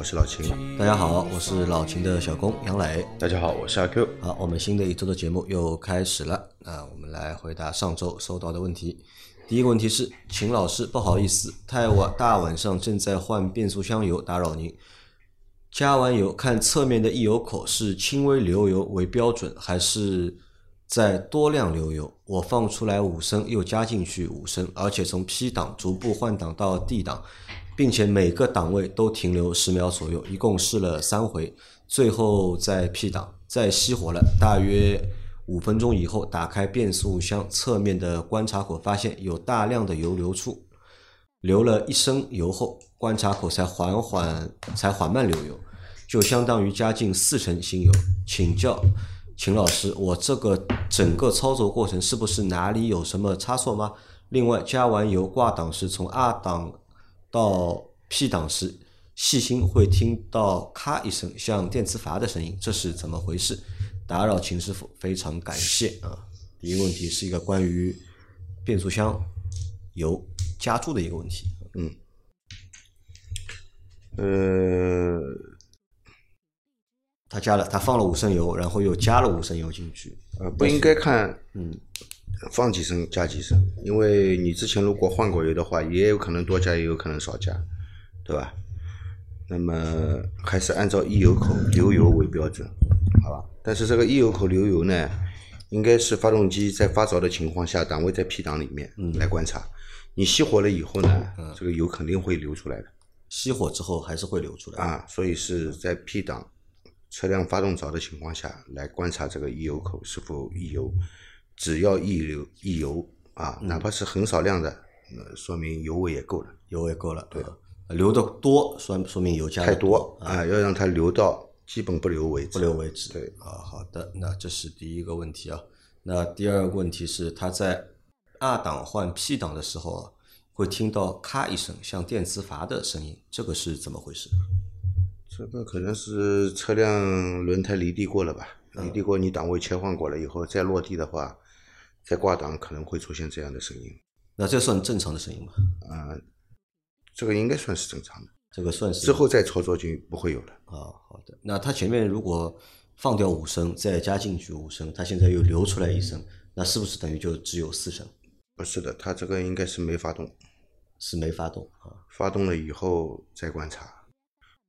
我是老秦。大家好，我是老秦的小工杨磊。大家好，我是阿 Q。好，我们新的一周的节目又开始了。那我们来回答上周收到的问题。第一个问题是，秦老师，不好意思，太晚大晚上正在换变速箱油，打扰您。加完油，看侧面的溢油口是轻微流油为标准，还是在多量流油？我放出来五升，又加进去五升，而且从 P 档逐步换挡到 D 档，并且每个档位都停留十秒左右，一共试了三回，最后在 P 档再熄火了，大约五分钟以后，打开变速箱侧面的观察口，发现有大量的油流出。流了一升油后，观察口才缓缓才缓慢流油，就相当于加进四成新油。请教秦老师，我这个整个操作过程是不是哪里有什么差错吗？另外，加完油挂档时，从 R 档到 P 档时，细心会听到咔一声像电磁阀的声音，这是怎么回事？打扰秦师傅，非常感谢啊！第一个问题是一个关于变速箱油。加注的一个问题，嗯，呃，他加了，他放了五升油，然后又加了五升油进去，呃，不应该看，嗯，放几升加几升，因为你之前如果换过油的话，也有可能多加，也有可能少加，对吧？那么还是按照溢油口流油为标准，好吧？但是这个溢油口流油呢，应该是发动机在发着的情况下，档位在 P 档里面来观察。你熄火了以后呢，这个油肯定会流出来的。熄火之后还是会流出来啊，所以是在 P 档车辆发动着的情况下来观察这个溢油口是否溢油。只要一流一油啊，哪怕是很少量的，那说明油位也够了。油位够了，对，流的多说说明油加太多啊，要让它流到基本不流为止。不流为止。对啊，好的，那这是第一个问题啊。那第二个问题是它在。二档换 P 档的时候啊，会听到咔一声像电磁阀的声音，这个是怎么回事？这个可能是车辆轮胎离地过了吧？离地过，你档位切换过了以后，再落地的话，再挂档可能会出现这样的声音。那这算正常的声音吗？啊，这个应该算是正常的。这个算是之后再操作就不会有了。啊，好的。那它前面如果放掉五升，再加进去五升，它现在又流出来一升，那是不是等于就只有四升？不是的，它这个应该是没发动，是没发动啊。发动了以后再观察，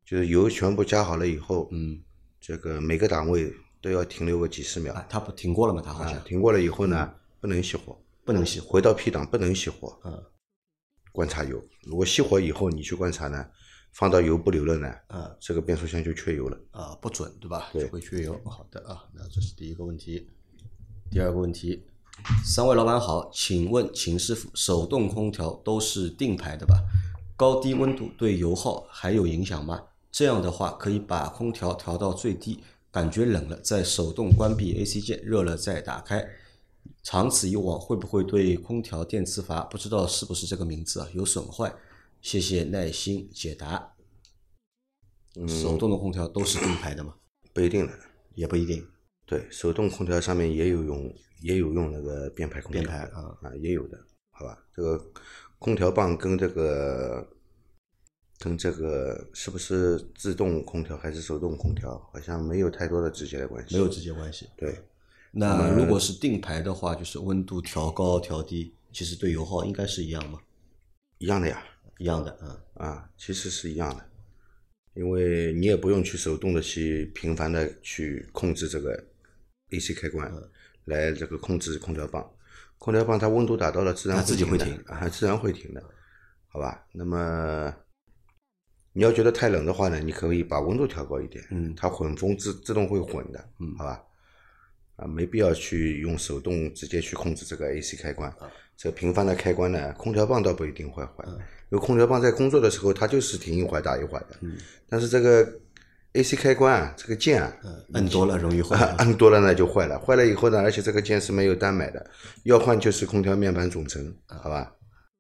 就是油全部加好了以后，嗯，这个每个档位都要停留个几十秒。它不停过了吗？它好像停过了以后呢，不能熄火，不能熄火，回到 P 档不能熄火。嗯，观察油，如果熄火以后你去观察呢，放到油不流了呢，嗯，这个变速箱就缺油了。啊，不准对吧？对，会缺油。好的啊，那这是第一个问题。第二个问题。三位老板好，请问秦师傅，手动空调都是定排的吧？高低温度对油耗还有影响吗？这样的话可以把空调调到最低，感觉冷了再手动关闭 AC 键，热了再打开。长此以往会不会对空调电磁阀不知道是不是这个名字啊有损坏？谢谢耐心解答。手动的空调都是定排的吗？不一定的，也不一定。对，手动空调上面也有用，也有用那个变排空调，变排啊啊也有的，好吧？这个空调棒跟这个跟这个是不是自动空调还是手动空调，好像没有太多的直接的关系，没有直接关系。对，那如果是定排的话，就是温度调高调低，其实对油耗应该是一样吗？一样的呀，一样的，嗯啊，其实是一样的，因为你也不用去手动的去频繁的去控制这个。AC 开关来这个控制空调棒，空调棒它温度达到了自然它自己会停啊，自然会停的，好吧？那么你要觉得太冷的话呢，你可以把温度调高一点，嗯，它混风自自动会混的，嗯，好吧？啊，没必要去用手动直接去控制这个 AC 开关，这个频繁的开关呢，空调棒倒不一定会坏，因为空调棒在工作的时候它就是停一会儿打一会儿的，嗯，但是这个 AC 开关啊，这个键啊，摁多了容易坏。摁多了呢就坏了，坏了以后呢，而且这个键是没有单买的，要换就是空调面板总成，好吧？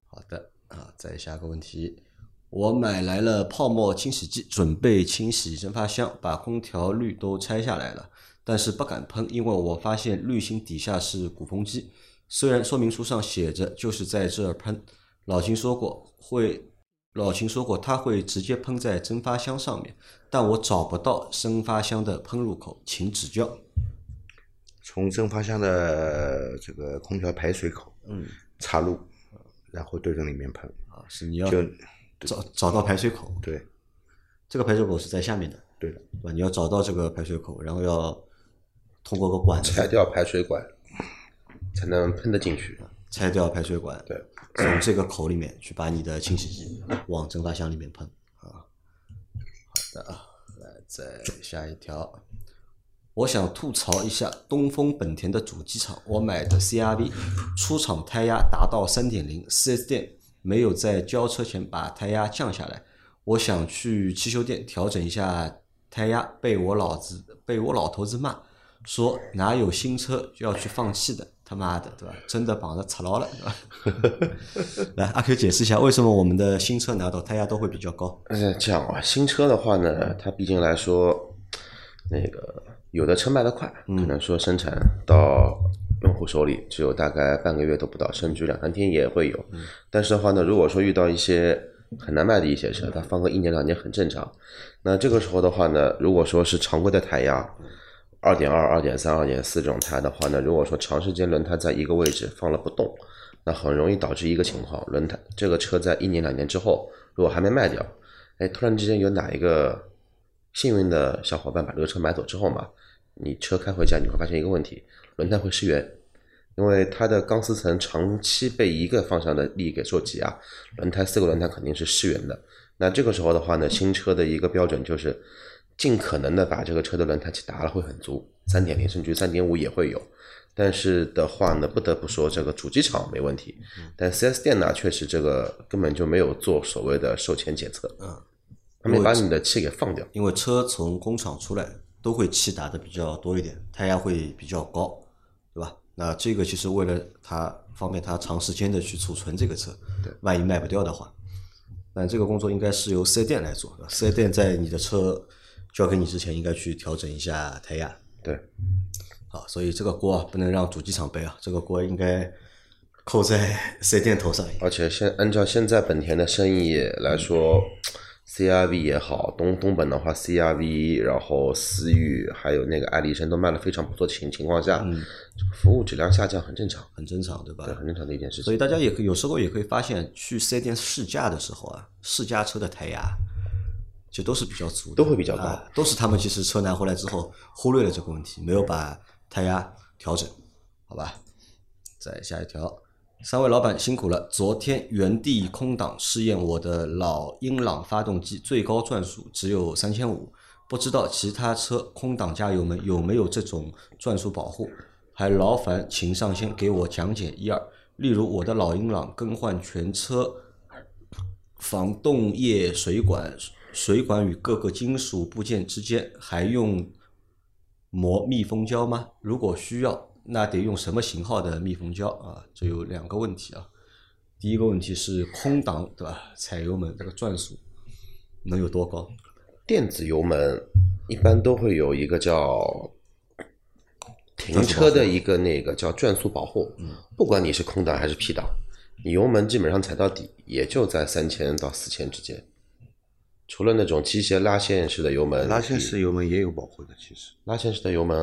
好的啊，再下个问题，我买来了泡沫清洗剂，准备清洗蒸发箱，把空调滤都拆下来了，但是不敢喷，因为我发现滤芯底下是鼓风机，虽然说明书上写着就是在这儿喷，老秦说过会。老秦说过，他会直接喷在蒸发箱上面，但我找不到蒸发箱的喷入口，请指教。从蒸发箱的这个空调排水口，嗯，插入，然后对着里面喷。啊，是你要就找找到排水口，对这个排水口是在下面的，对的，对吧？你要找到这个排水口，然后要通过个管子。拆掉排水管才能喷得进去。拆掉排水管，对，从这个口里面去把你的清洗剂往蒸发箱里面喷。啊。好的啊，来再下一条，我想吐槽一下东风本田的主机厂，我买的 CRV 出厂胎压达到三点零，四 S 店没有在交车前把胎压降下来，我想去汽修店调整一下胎压，被我老子被我老头子骂，说哪有新车就要去放弃的。他妈的，对吧？真的绑着扯牢了，对吧？来，阿 Q 解释一下，为什么我们的新车拿到胎压都会比较高？嗯，这样啊，新车的话呢，它毕竟来说，那个有的车卖得快，可能说生产到用户手里只有大概半个月都不到，甚至两三天也会有。但是的话呢，如果说遇到一些很难卖的一些车，它放个一年两年很正常。那这个时候的话呢，如果说是常规的胎压，二点二、二点三、二点四这种胎的话呢，如果说长时间轮胎在一个位置放了不动，那很容易导致一个情况：轮胎这个车在一年两年之后，如果还没卖掉，哎，突然之间有哪一个幸运的小伙伴把这个车买走之后嘛，你车开回家你会发现一个问题，轮胎会失圆，因为它的钢丝层长期被一个方向的力给受挤压，轮胎四个轮胎肯定是失圆的。那这个时候的话呢，新车的一个标准就是。尽可能的把这个车的轮胎气打了会很足，三点零甚至三点五也会有，但是的话呢，不得不说这个主机厂没问题，但四 S 店呢，确实这个根本就没有做所谓的售前检测，嗯，他没把你的气给放掉，因为车从工厂出来都会气打的比较多一点，胎压会比较高，对吧？那这个其实为了它方便它长时间的去储存这个车，对，万一卖不掉的话，那这个工作应该是由四 S 店来做，四 S 店在你的车。交给你之前，应该去调整一下胎压。对，好，所以这个锅不能让主机厂背啊，这个锅应该扣在四 S 店头上。而且现按照现在本田的生意来说，CRV 也好，东东本的话，CRV，然后思域还有那个爱丽绅都卖的非常不错情情况下，这个服务质量下降很正常，很正常，对吧？对，很正常的一件事情。所以大家也可以有时候也可以发现，去四 S 店试驾的时候啊，试驾车的胎压。其实都是比较足的，都会比较高，都是他们其实车拿回来之后忽略了这个问题，没有把胎压调整，好吧？再下一条，三位老板辛苦了。昨天原地空挡试验我的老英朗发动机，最高转速只有三千五，不知道其他车空挡加油门有没有这种转速保护？还劳烦请上先给我讲解一二。例如我的老英朗更换全车防冻液水管。水管与各个金属部件之间还用磨密封胶吗？如果需要，那得用什么型号的密封胶啊？这有两个问题啊。第一个问题是空挡对吧？踩油门这个转速能有多高？电子油门一般都会有一个叫停车的一个那个叫转速保护。嗯，不管你是空挡还是 P 档，你油门基本上踩到底也就在三千到四千之间。除了那种机械拉线式的油门，拉线式油门也有保护的。其实拉线式的油门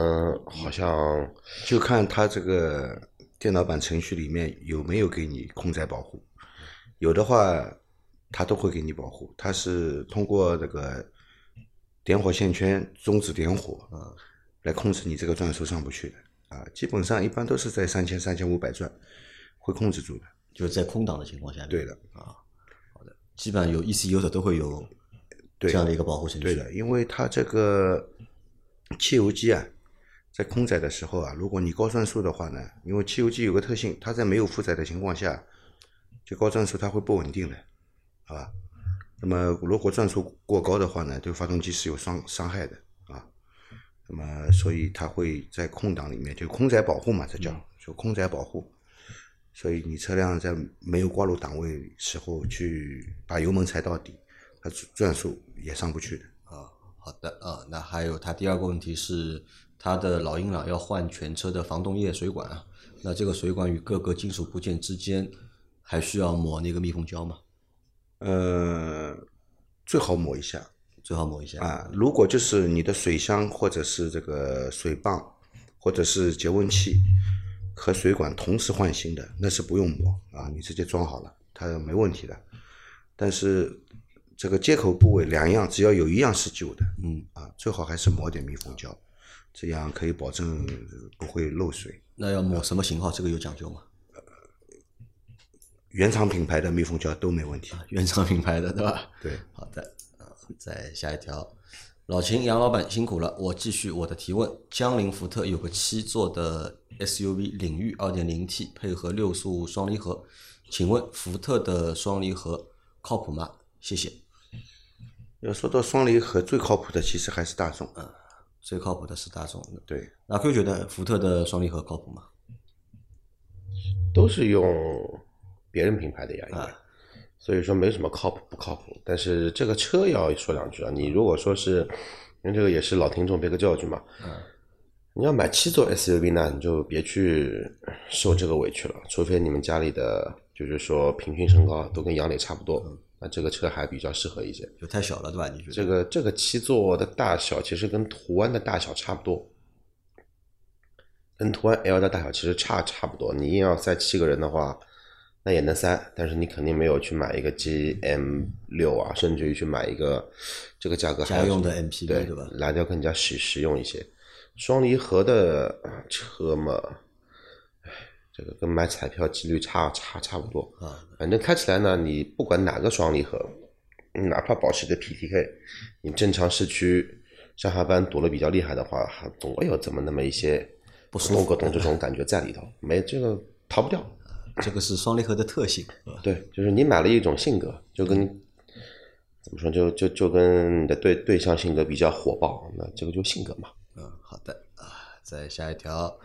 好像就看它这个电脑版程序里面有没有给你空载保护，有的话它都会给你保护。它是通过这个点火线圈终止点火啊，来控制你这个转速上不去的啊。基本上一般都是在三千三千五百转会控制住的，就是在空档的情况下。对的啊，好的，基本上有 ECU 的都会有。这样的一个保护程序，对的，因为它这个汽油机啊，在空载的时候啊，如果你高转速的话呢，因为汽油机有个特性，它在没有负载的情况下，就高转速它会不稳定的，好吧？那么如果转速过高的话呢，对发动机是有伤伤害的啊。那么所以它会在空档里面，就空载保护嘛，这叫就空载保护。所以你车辆在没有挂入档位时候去把油门踩到底，它转速也上不去的。啊，好的啊，那还有它第二个问题是，它的老英朗要换全车的防冻液水管啊，那这个水管与各个金属部件之间还需要抹那个密封胶吗？呃，最好抹一下最好抹一下啊。如果就是你的水箱或者是这个水泵或者是节温器和水管同时换新的，那是不用抹啊，你直接装好了，它没问题的。但是这个接口部位两样，只要有一样是旧的，嗯啊，最好还是抹点密封胶，这样可以保证不会漏水。那要抹什么型号？这个有讲究吗？原厂品牌的密封胶都没问题。原厂品牌的，对吧？对，好的，啊，再下一条，老秦杨老板辛苦了，我继续我的提问。江铃福特有个七座的 SUV 领域 2.0T 配合六速双离合，请问福特的双离合靠谱吗？谢谢。要说到双离合，最靠谱的其实还是大众。最靠谱的是大众。对，那 Q 觉得福特的双离合靠谱吗？都是用别人品牌的呀，应该啊，所以说没什么靠谱不靠谱。但是这个车要说两句啊，你如果说是，因为这个也是老听众别个教训嘛，你要买七座 SUV 呢，你就别去受这个委屈了，除非你们家里的就是说平均身高都跟杨磊差不多，那这个车还比较适合一些。就太小了，对吧？你觉得？这个这个七座的大小其实跟途安的大小差不多，跟途安 L 的大小其实差差不多。你硬要塞七个人的话，那也能塞，但是你肯定没有去买一个 GM 六啊，甚至于去买一个这个价格还要家用的 MPV 对对吧来的更加实实用一些。双离合的车嘛，唉，这个跟买彩票几率差差差不多啊。反正开起来呢，你不管哪个双离合，哪怕保时捷 PTK，你正常市区上下班堵得比较厉害的话，还总会有这么那么一些不舒服动这种感觉在里头，没这个逃不掉。这个是双离合的特性？对，就是你买了一种性格，就跟怎么说，就就就跟你的对对象性格比较火爆，那这个就性格嘛。再下一条，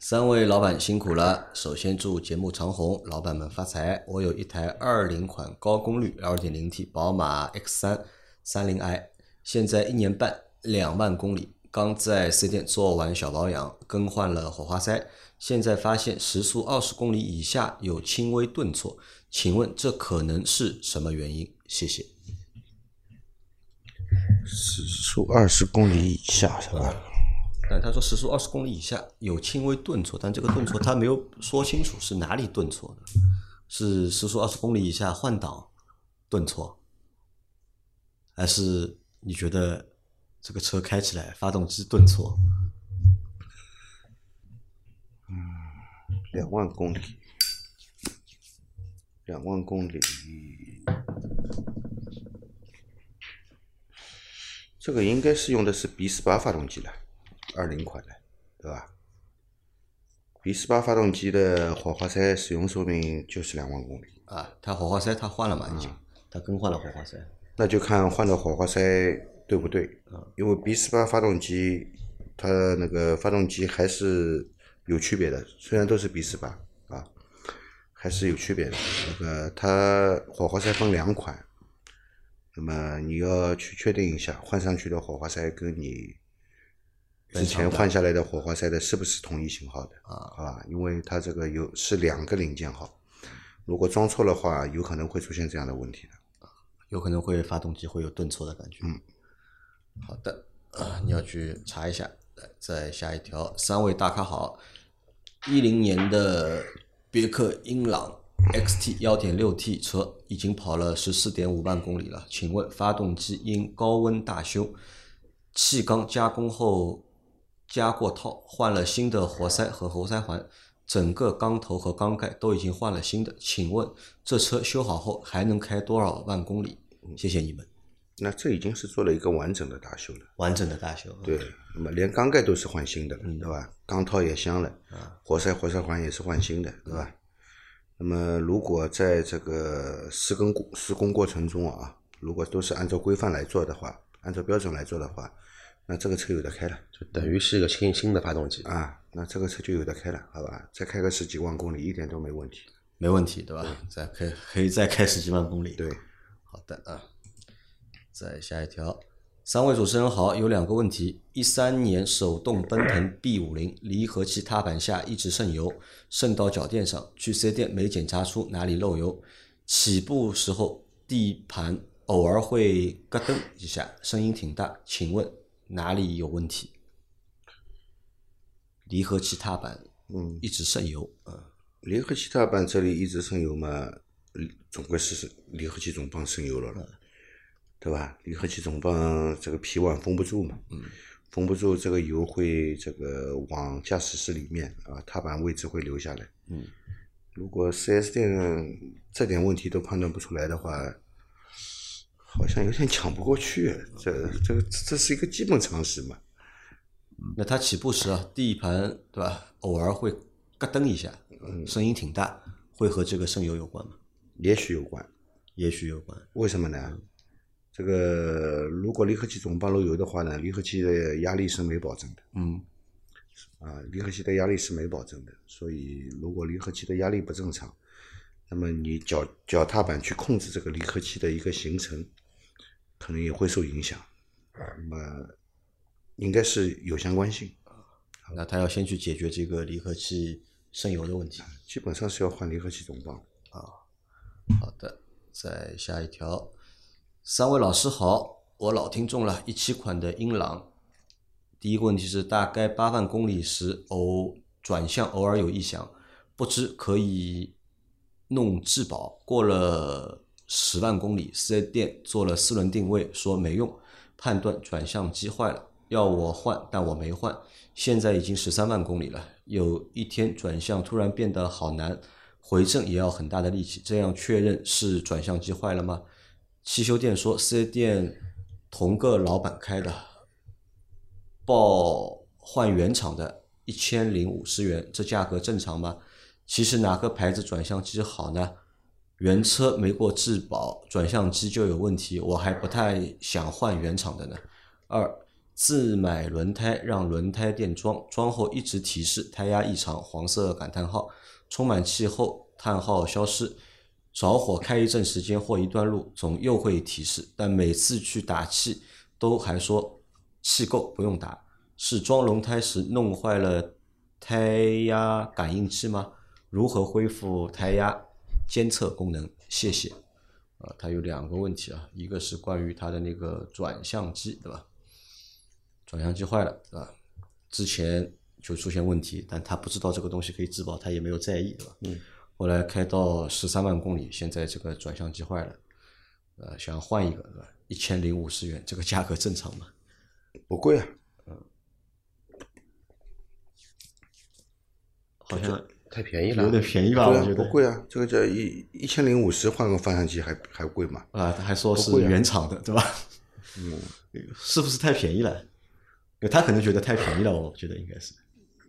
三位老板辛苦了。首先祝节目长红，老板们发财。我有一台二零款高功率 2.0T 宝马 X 3 30i，现在一年半，两万公里，刚在四 S 店做完小保养，更换了火花塞，现在发现时速二十公里以下有轻微顿挫，请问这可能是什么原因？谢谢。时速二十公里以下是吧？但他说时速二十公里以下有轻微顿挫，但这个顿挫他没有说清楚是哪里顿挫的，是时速二十公里以下换挡顿挫，还是你觉得这个车开起来发动机顿挫？嗯两万公里，两万公里，这个应该是用的是 B 四八发动机了，二零款的，对吧？B 四八发动机的火花塞使用寿命就是两万公里，啊，它火花塞它换了嘛已经，它更换了火花塞。那就看换的火花塞对不对。因为 B 四八发动机，它那个发动机还是有区别的，虽然都是 B 四八啊，还是有区别的。那个它火花塞分两款，那么你要去确定一下，换上去的火花塞跟你之前换下来的火花塞的是不是同一型号的啊？因为它这个有是两个零件号，如果装错的话，有可能会出现这样的问题的。有可能会发动机会有顿挫的感觉。嗯，好的，啊，你要去查一下。来，再下一条，三位大咖好，一零年的别克英朗 XT 幺点六 T 车已经跑了十四点五万公里了，请问发动机因高温大修，气缸加工后加过套，换了新的活塞和活塞环，整个缸头和缸盖都已经换了新的，请问这车修好后还能开多少万公里？谢谢你们，那这已经是做了一个完整的大修了。完整的大修。对，那么连缸盖都是换新的了，对吧？缸套也镶了，活塞活塞环也是换新的，对吧？那么如果在这个施工过施工过程中啊，如果都是按照规范来做的话，按照标准来做的话，那这个车有的开了就等于是一个新新的发动机。啊，那这个车就有的开了，好吧？再开个十几万公里一点都没问题。没问题，对吧？再开可以再开十几万公里。对，好的啊，再下一条，三位主持人好，有两个问题：一三年手动奔腾 B 五零离合器踏板下一直渗油，渗到脚垫上，去四 S 店没检查出哪里漏油，起步时候地盘偶尔会咯噔一下，声音挺大，请问哪里有问题？离合器踏板嗯，一直渗油，啊，离合器踏板这里一直渗油嘛，总归是离合器总泵渗油了了，对吧？离合器总泵这个皮碗封不住嘛，封不住，这个油会这个往驾驶室里面啊，踏板位置会流下来。嗯，如果 4S 店这点问题都判断不出来的话，好像有点讲不过去。这这这是一个基本常识嘛。那它起步时啊，第一盘对吧，偶尔会咯噔一下，声音挺大，会和这个渗油有关吗？也许有关，也许有关。为什么呢？这个如果离合器总泵漏油的话呢，离合器的压力是没保证的嗯啊，离合器的压力是没保证的，所以如果离合器的压力不正常，那么你脚脚踏板去控制这个离合器的一个形成，可能也会受影响。那么应该是有相关性，那他要先去解决这个离合器渗油的问题。基本上是要换离合器总泵啊。好的，再下一条，三位老师好，我老听众了，一七款的英朗。第一个问题是，大概八万公里时偶转向偶尔有异响，不知可以弄质保。过了十万公里，四 S 店做了四轮定位，说没用，判断转向机坏了，要我换，但我没换。现在已经十三万公里了，有一天转向突然变得好难，回正也要很大的力气，这样确认是转向机坏了吗？汽修店说四 S 店同个老板开的，报换原厂的一千零五十元，这价格正常吗？其实哪个牌子转向机好呢？原车没过质保，转向机就有问题，我还不太想换原厂的呢。二，自买轮胎让轮胎店装，装后一直提示胎压异常，黄色感叹号，充满气后叹号消失，着火开一阵时间或一段路，总又会提示，但每次去打气都还说气够不用打，是装轮胎时弄坏了胎压感应器吗？如何恢复胎压监测功能？谢谢。啊，它有两个问题啊，一个是关于它的那个转向机，对吧？转向机坏了，对吧？之前就出现问题，但他不知道这个东西可以质保，他也没有在意，对吧？嗯。后来开到十三万公里，现在这个转向机坏了，呃，想换一个，对吧？一千零五十元，这个价格正常吗？不贵啊，好像太便宜了，有点便宜吧？我觉，得不贵啊，这个叫一一千零五十换个方向机还还贵吗？啊，他还说是原厂的，对吧？嗯，是不是太便宜了？他可能觉得太便宜了，我觉得应该是，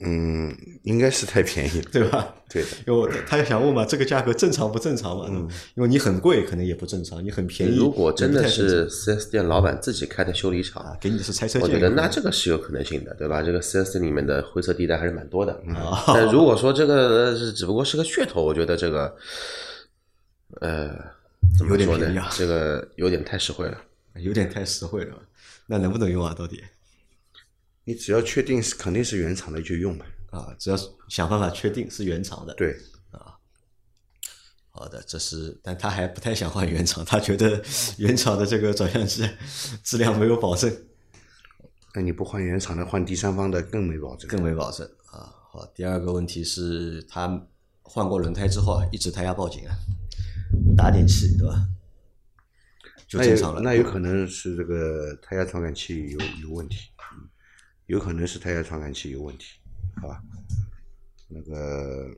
嗯，应该是太便宜了。对吧？对的，因为我他想问嘛，这个价格正常不正常嘛？嗯，因为你很贵，可能也不正常；你很便宜，如果真的是四 S 店老板自己开的修理厂，啊，给你的是拆车我觉得那这个是有可能性的，对吧？这个四 S 店里面的灰色地带还是蛮多的。啊但如果说这个是只不过是个噱头，我觉得这个，呃，怎么说呢？这个有点太实惠了。有点太实惠了。那能不能用啊？到底你只要确定是肯定是原厂的就用吧。啊，只要想办法确定是原厂的。，对，啊好的，这是，但他还不太想换原厂，他觉得原厂的这个转向机质量没有保证，那你不换原厂的，换第三方的更没保证。更没保证啊。好，第二个问题是，他换过轮胎之后啊，一直胎压报警啊，打点气，对吧？就那正常了。有那有可能是这个胎压传感器有有问题，嗯有可能是胎压传感器有问题，好吧？那个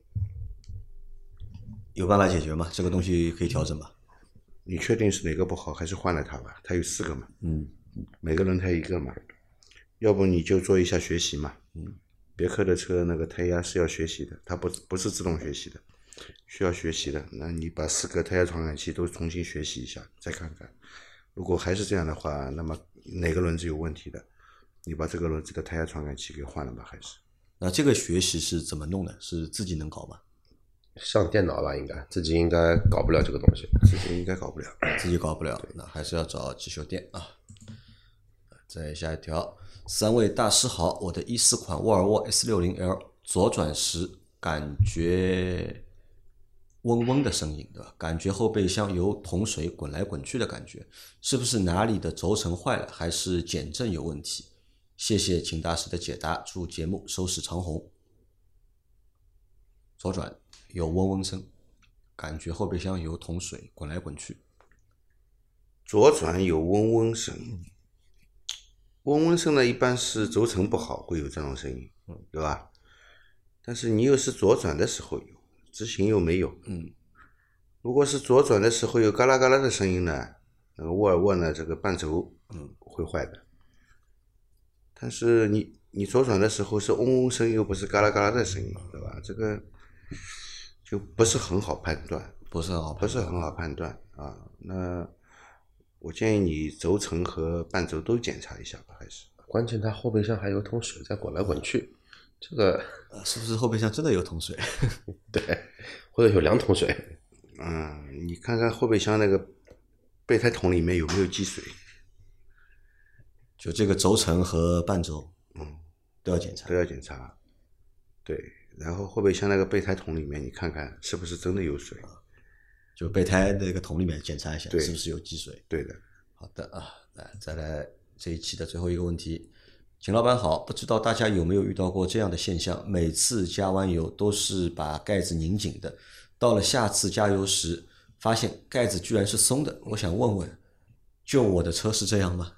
有办法解决吗？这个东西可以调整吗？你确定是哪个不好，还是换了它吧？它有四个嘛，嗯，每个轮胎一个嘛，要不你就做一下学习嘛。嗯，别克的车那个胎压是要学习的，它不不是自动学习的，需要学习的。那你把四个胎压传感器都重新学习一下，再看看如果还是这样的话，那么哪个轮子有问题的，你把这个轮子的胎压传感器给换了吧，还是？那这个学习是怎么弄的？是自己能搞吗？上电脑吧，应该自己应该搞不了这个东西。自己应该搞不了。自己搞不了，那还是要找汽修店啊。再下一条，三位大师好，我的一四款沃尔沃 S 六零 L 左转时感觉嗡嗡的声音，对吧？感觉后备箱有桶水滚来滚去的感觉，是不是哪里的轴承坏了，还是减震有问题？谢谢秦大师的解答，祝节目收视长虹。左转有嗡嗡声，感觉后备箱有桶水滚来滚去。左转有嗡嗡声，嗡嗡声呢，一般是轴承不好会有这种声音，对吧？但是你又是左转的时候有，直行又没有，嗯，如果是左转的时候有嘎啦嘎啦的声音呢，那个沃尔沃呢这个半轴嗯会坏的。但是你你左转的时候是嗡嗡声，又不是嘎啦嘎啦的声音，对吧？这个就不是很好判断，不是很好不。是很好判断啊。那我建议你轴承和半轴都检查一下吧，还是。关键它后备箱还有桶水在滚来滚去，这个呃是不是后备箱真的有桶水？对，或者有两桶水。嗯，你看看后备箱那个备胎桶里面有没有积水，就这个轴承和半轴，嗯，都要检查都。要检查。对，然后后备箱那个备胎桶里面，你看看是不是真的有水。就备胎那个桶里面检查一下，是不是有积水。对的，好的啊，来再来这一期的最后一个问题，秦老板好，不知道大家有没有遇到过这样的现象？每次加完油都是把盖子拧紧的，到了下次加油时，发现盖子居然是松的。我想问问，就我的车是这样吗？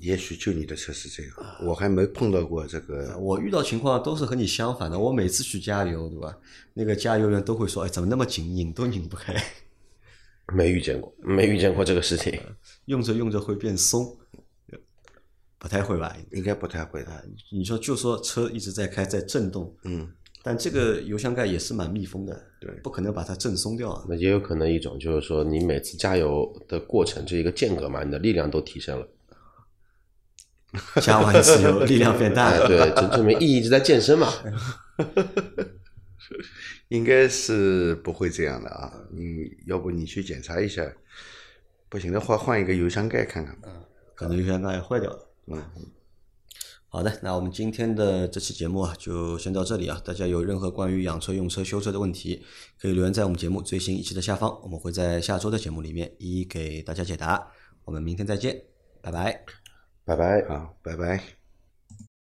也许就你的车是这样，我还没碰到过这个。我遇到情况都是和你相反的。我每次去加油，对吧？那个加油员都会说：“哎，怎么那么紧，拧都拧不开，没遇见过，没遇见过这个事情。用着用着会变松。”不太会吧？应该不太会的。你说就说车一直在开，在震动，嗯，但这个油箱盖也是蛮密封的，对不可能把它震松掉啊。那也有可能一种就是说，你每次加油的过程这一个间隔嘛，你的力量都提升了。加完一次油，力量变大。对，就证明一直在健身嘛。应该是不会这样的啊。你要不你去检查一下，不行的话换一个油箱盖看看吧。可能油箱盖坏掉了。嗯，好的，那我们今天的这期节目啊，就先到这里啊。大家有任何关于养车、用车、修车的问题，可以留言在我们节目最新一期的下方，我们会在下周的节目里面一一给大家解答。我们明天再见，拜拜。拜拜。啊，拜拜。